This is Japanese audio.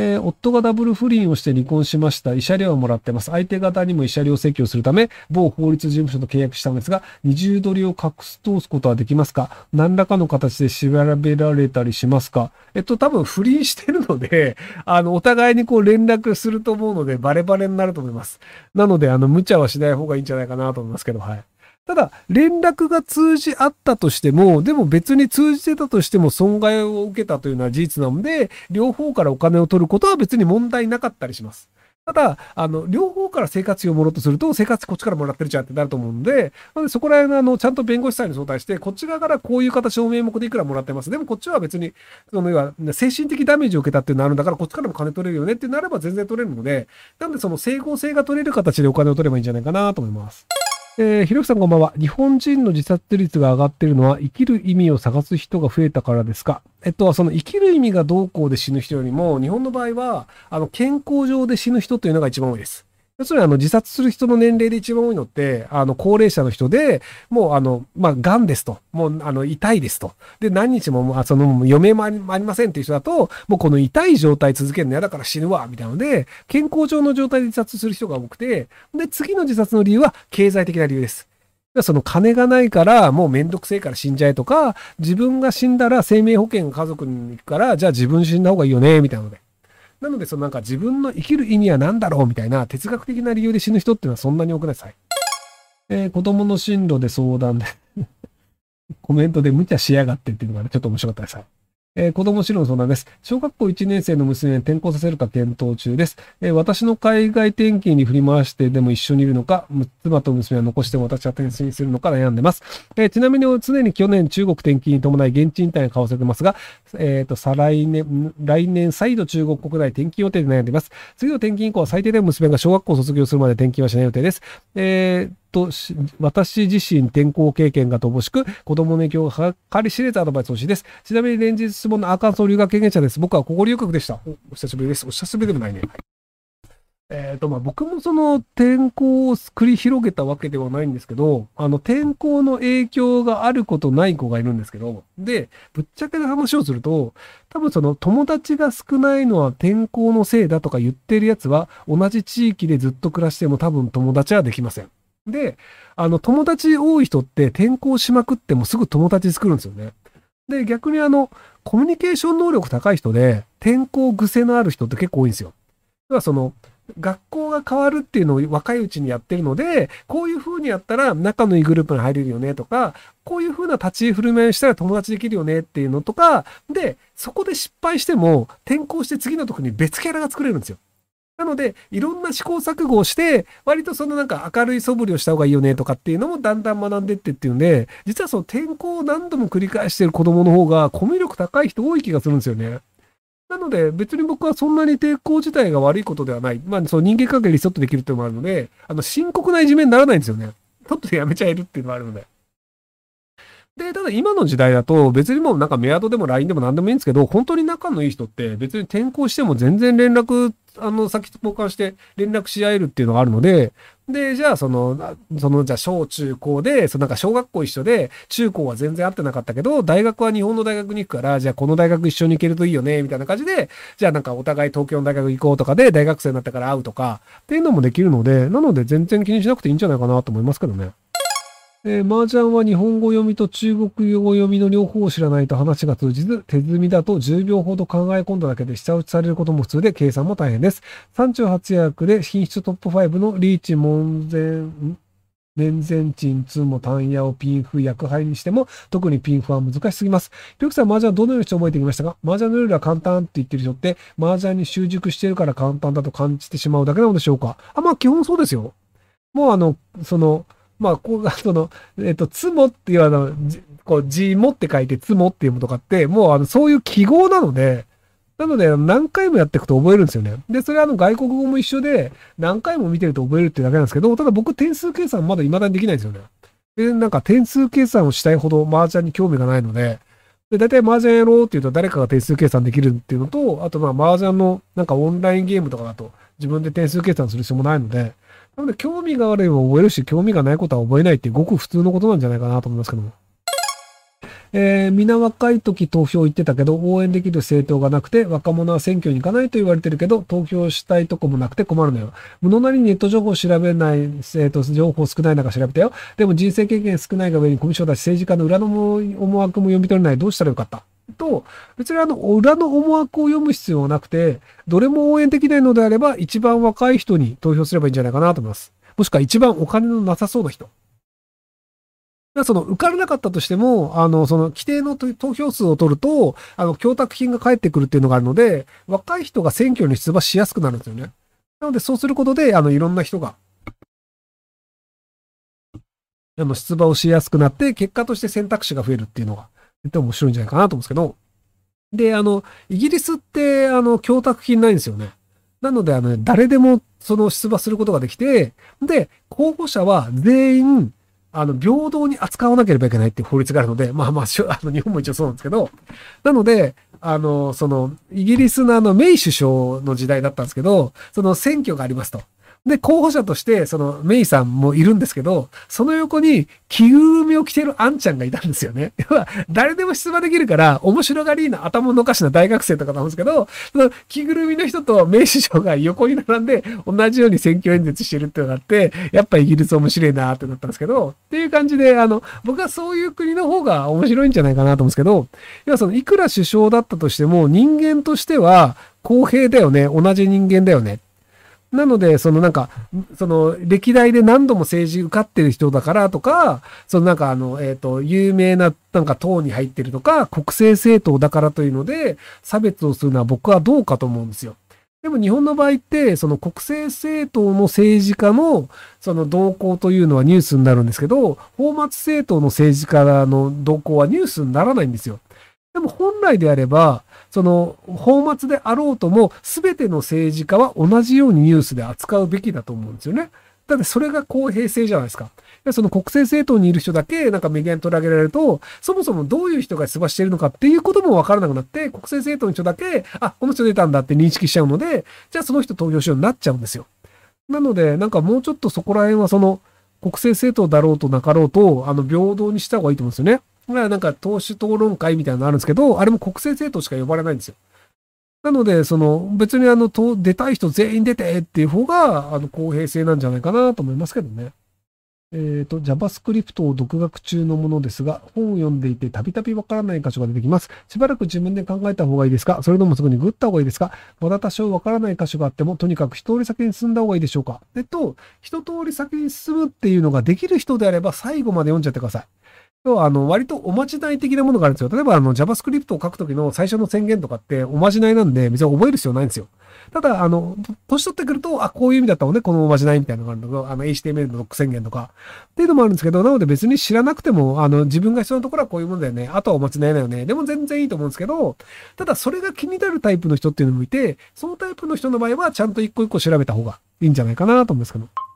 えー、夫がダブル不倫をして離婚しました。慰謝料をもらってます。相手方にも慰謝料請求するため、某法律事務所と契約したのですが、二重取りを隠す通すことはできますか？何らかの形で調べられたりしますか？えっと、多分不倫してるので、あの、お互いにこう連絡すると思うので、バレバレになると思います。なので、あの、無茶はしない方がいいんじゃないかなと思いますけど、はい。ただ、連絡が通じ合ったとしても、でも別に通じてたとしても損害を受けたというのは事実なので、両方からお金を取ることは別に問題なかったりします。ただ、あの、両方から生活費をもろうとすると、生活費こっちからもらってるじゃんってなると思うんで、なのでそこら辺の、あの、ちゃんと弁護士さんに相談して、こっち側からこういう形の名目でいくらもらってます。でもこっちは別に、その、要は、精神的ダメージを受けたっていうのがあるんだから、こっちからも金取れるよねってなれば全然取れるので、なんでその整合性が取れる形でお金を取ればいいんじゃないかなと思います。えー、ひろきさんこんばんは。日本人の自殺率が上がっているのは生きる意味を探す人が増えたからですか？えっと、その生きる意味がどうこうで死ぬ人よりも、日本の場合は、あの、健康上で死ぬ人というのが一番多いです。要するにあの自殺する人の年齢で一番多いのって、あの高齢者の人で、もうあの、まあ、癌ですと。もうあの痛いですと。で、何日も、あ、その余命もありませんっていう人だと、もうこの痛い状態続けるの嫌だから死ぬわ、みたいなので、健康上の状態で自殺する人が多くて、で、次の自殺の理由は経済的な理由です。その金がないからもうめんどくせえから死んじゃえとか、自分が死んだら生命保険家族に行くから、じゃあ自分死んだ方がいいよね、みたいなので。なので、そのなんか自分の生きる意味は何だろうみたいな哲学的な理由で死ぬ人っていうのはそんなに多くないです。はい。えー、子供の進路で相談で コメントで無茶しやがってっていうのがね、ちょっと面白かったです。はい。えー、子供指導の相談です。小学校1年生の娘に転校させるか検討中です。えー、私の海外転勤に振り回してでも一緒にいるのか、妻と娘は残しても私は転身するのか悩んでます。えー、ちなみに常に去年中国転勤に伴い現地引退を買わせてますが、えっ、と、再来年、来年再度中国国内転勤予定で悩んでいます。次の転勤以降は最低でも娘が小学校卒業するまで転勤はしない予定です。えーと、私自身転校経験が乏しく、子供の影響がかり知れずアドバイス欲しいです。ちなみに連日質問のアーカンソー留学経験者です。僕はここ留学でした。お久しぶりです。お久しぶりでもないね。えっ、ー、と、まあ、僕もその転校を繰り広げたわけではないんですけど、あの、転校の影響があることない子がいるんですけど、で、ぶっちゃけな話をすると、多分その友達が少ないのは転校のせいだとか言ってるやつは、同じ地域でずっと暮らしても多分友達はできません。で、あの、友達多い人って転校しまくってもすぐ友達作るんですよね。で、逆にあの、コミュニケーション能力高い人で、転校癖のある人って結構多いんですよ。だからその、学校が変わるっていうのを若いうちにやってるので、こういう風にやったら仲のいいグループに入れるよねとか、こういう風な立ち居振る舞いをしたら友達できるよねっていうのとか、で、そこで失敗しても転校して次の時に別キャラが作れるんですよ。なので、いろんな試行錯誤をして、割とそのなんか明るい素振りをした方がいいよねとかっていうのもだんだん学んでってっていうんで、実はその転校を何度も繰り返してる子供の方がコミュ力高い人多い気がするんですよね。なので、別に僕はそんなに抵抗自体が悪いことではない。まあ、その人間関係リセットできるっていうのもあるので、あの、深刻ないじめにならないんですよね。ちょっとやめちゃえるっていうのがあるので。で、ただ今の時代だと別にもうなんかメアドでも LINE でも何でもいいんですけど、本当に仲のいい人って別に転校しても全然連絡、あの、先交換して連絡し合えるっていうのがあるので、で、じゃあその、その、じゃあ小中高で、そのなんか小学校一緒で、中高は全然会ってなかったけど、大学は日本の大学に行くから、じゃあこの大学一緒に行けるといいよね、みたいな感じで、じゃあなんかお互い東京の大学行こうとかで、大学生になってから会うとか、っていうのもできるので、なので全然気にしなくていいんじゃないかなと思いますけどね。えー、麻雀は日本語読みと中国語読みの両方を知らないと話が通じず、手積みだと10秒ほど考え込んだだけで下打ちされることも普通で計算も大変です。38役で品質トップ5のリーチ、門前、面前鎮、ツも単ヤをピンフ、役配にしても、特にピンフは難しすぎます。ピョクさん、麻雀はどのようにして覚えてきましたか？麻雀のルールは簡単って言ってる人って、麻雀に習熟してるから簡単だと感じてしまうだけなのでしょうか？あ、まあ基本そうですよ。もうあの、その、まあ、こうが、その、えっと、つもっていうあの、こう、じもって書いてつもっていうものとかって、もうあの、そういう記号なので、なので、何回もやっていくと覚えるんですよね。で、それはあの、外国語も一緒で、何回も見てると覚えるっていうだけなんですけど、ただ僕点数計算まだ未だにできないんですよね。で、なんか点数計算をしたいほど麻雀に興味がないので、で、大体麻雀やろうって言うと誰かが点数計算できるっていうのと、あとまあ麻雀のなんかオンラインゲームとかだと自分で点数計算する必要もないので、なので、興味があれば覚えるし、興味がないことは覚えないってごく普通のことなんじゃないかなと思いますけども。えー、皆若い時投票行ってたけど、応援できる政党がなくて、若者は選挙に行かないと言われてるけど、投票したいとこもなくて困るのよ。無能なりにネット情報を調べない、えー、と、情報少ない中調べたよ。でも人生経験少ないが上にコミュ障だし、政治家の裏の思惑も読み取れない。どうしたらよかった？と、別にあの、裏の思惑を読む必要はなくて、どれも応援できないのであれば、一番若い人に投票すればいいんじゃないかなと思います。もしくは一番お金のなさそうな人。その受からなかったとしても、あの、その規定の投票数を取ると、あの、供託金が返ってくるっていうのがあるので、若い人が選挙に出馬しやすくなるんですよね。なので、そうすることで、あの、いろんな人が、あの、出馬をしやすくなって、結果として選択肢が増えるっていうのが、絶対面白いんじゃないかなと思うんですけど、で、あの、イギリスって、あの、供託金ないんですよね。なので、あの、誰でも、その出馬することができて、で、候補者は全員、あの、平等に扱わなければいけないっていう法律があるので、まあまあ、あの、日本も一応そうなんですけど、なので、あの、その、イギリスのあの、メイ首相の時代だったんですけど、その選挙がありますと。で、候補者として、その、メイさんもいるんですけど、その横に着ぐるみを着てるアンちゃんがいたんですよね。要は、誰でも出馬できるから、面白がりな頭のおかしな大学生とかなんですけど、その着ぐるみの人とメイ首相が横に並んで、同じように選挙演説してるっていうのがあって、やっぱイギリス面白いなってなったんですけど、っていう感じで、あの、僕はそういう国の方が面白いんじゃないかなと思うんですけど、要はその、いくら首相だったとしても、人間としては、公平だよね、同じ人間だよね。なので、そのなんか、その歴代で何度も政治受かってる人だからとか、そのなんかあの、えっ、と、有名ななんか党に入ってるとか、国政政党だからというので、差別をするのは僕はどうかと思うんですよ。でも日本の場合って、その国政政党の政治家のその動向というのはニュースになるんですけど、法末政党の政治家の動向はニュースにならないんですよ。でも本来であれば、その、法末であろうとも、すべての政治家は同じようにニュースで扱うべきだと思うんですよね。だってそれが公平性じゃないですか。でその国政政党にいる人だけなんかメディアに取り上げられると、そもそもどういう人が出馬しているのかっていうこともわからなくなって、国政政党の人だけ、あ、この人出たんだって認識しちゃうので、じゃあその人投票しようになっちゃうんですよ。なので、なんかもうちょっとそこら辺はその、国政政党だろうとなかろうと、あの、平等にした方がいいと思うんですよね。がなんか党首討論会みたいなのあるんですけど、あれも国政政党しか呼ばれないんですよ。なので、その別にあの、出たい人全員出てっていう方が、あの、公平性なんじゃないかなと思いますけどね。えっ、ー、と、JavaScript を独学中のものですが、本を読んでいてたびたびわからない箇所が出てきます。しばらく自分で考えた方がいいですか？それともすぐにグッった方がいいですか？まだ多少わからない箇所があっても、とにかく一通り先に進んだ方がいいでしょうか？えっと、一通り先に進むっていうのができる人であれば最後まで読んじゃってください。要は、あの、割とおまじない的なものがあるんですよ。例えば、あの、JavaScript を書くときの最初の宣言とかっておまじないなんで、別に覚える必要ないんですよ。ただ、あの、年取ってくると、あ、こういう意味だったのね、このおまじないみたいなのがあるんだけど、あの、HTML のロック宣言とか、っていうのもあるんですけど、なので別に知らなくても、あの、自分が必要なところはこういうものだよね。あとはおまじないだよね。でも全然いいと思うんですけど、ただ、それが気になるタイプの人っていうのもいて、そのタイプの人の場合は、ちゃんと一個一個調べた方がいいんじゃないかなと思うんですけど。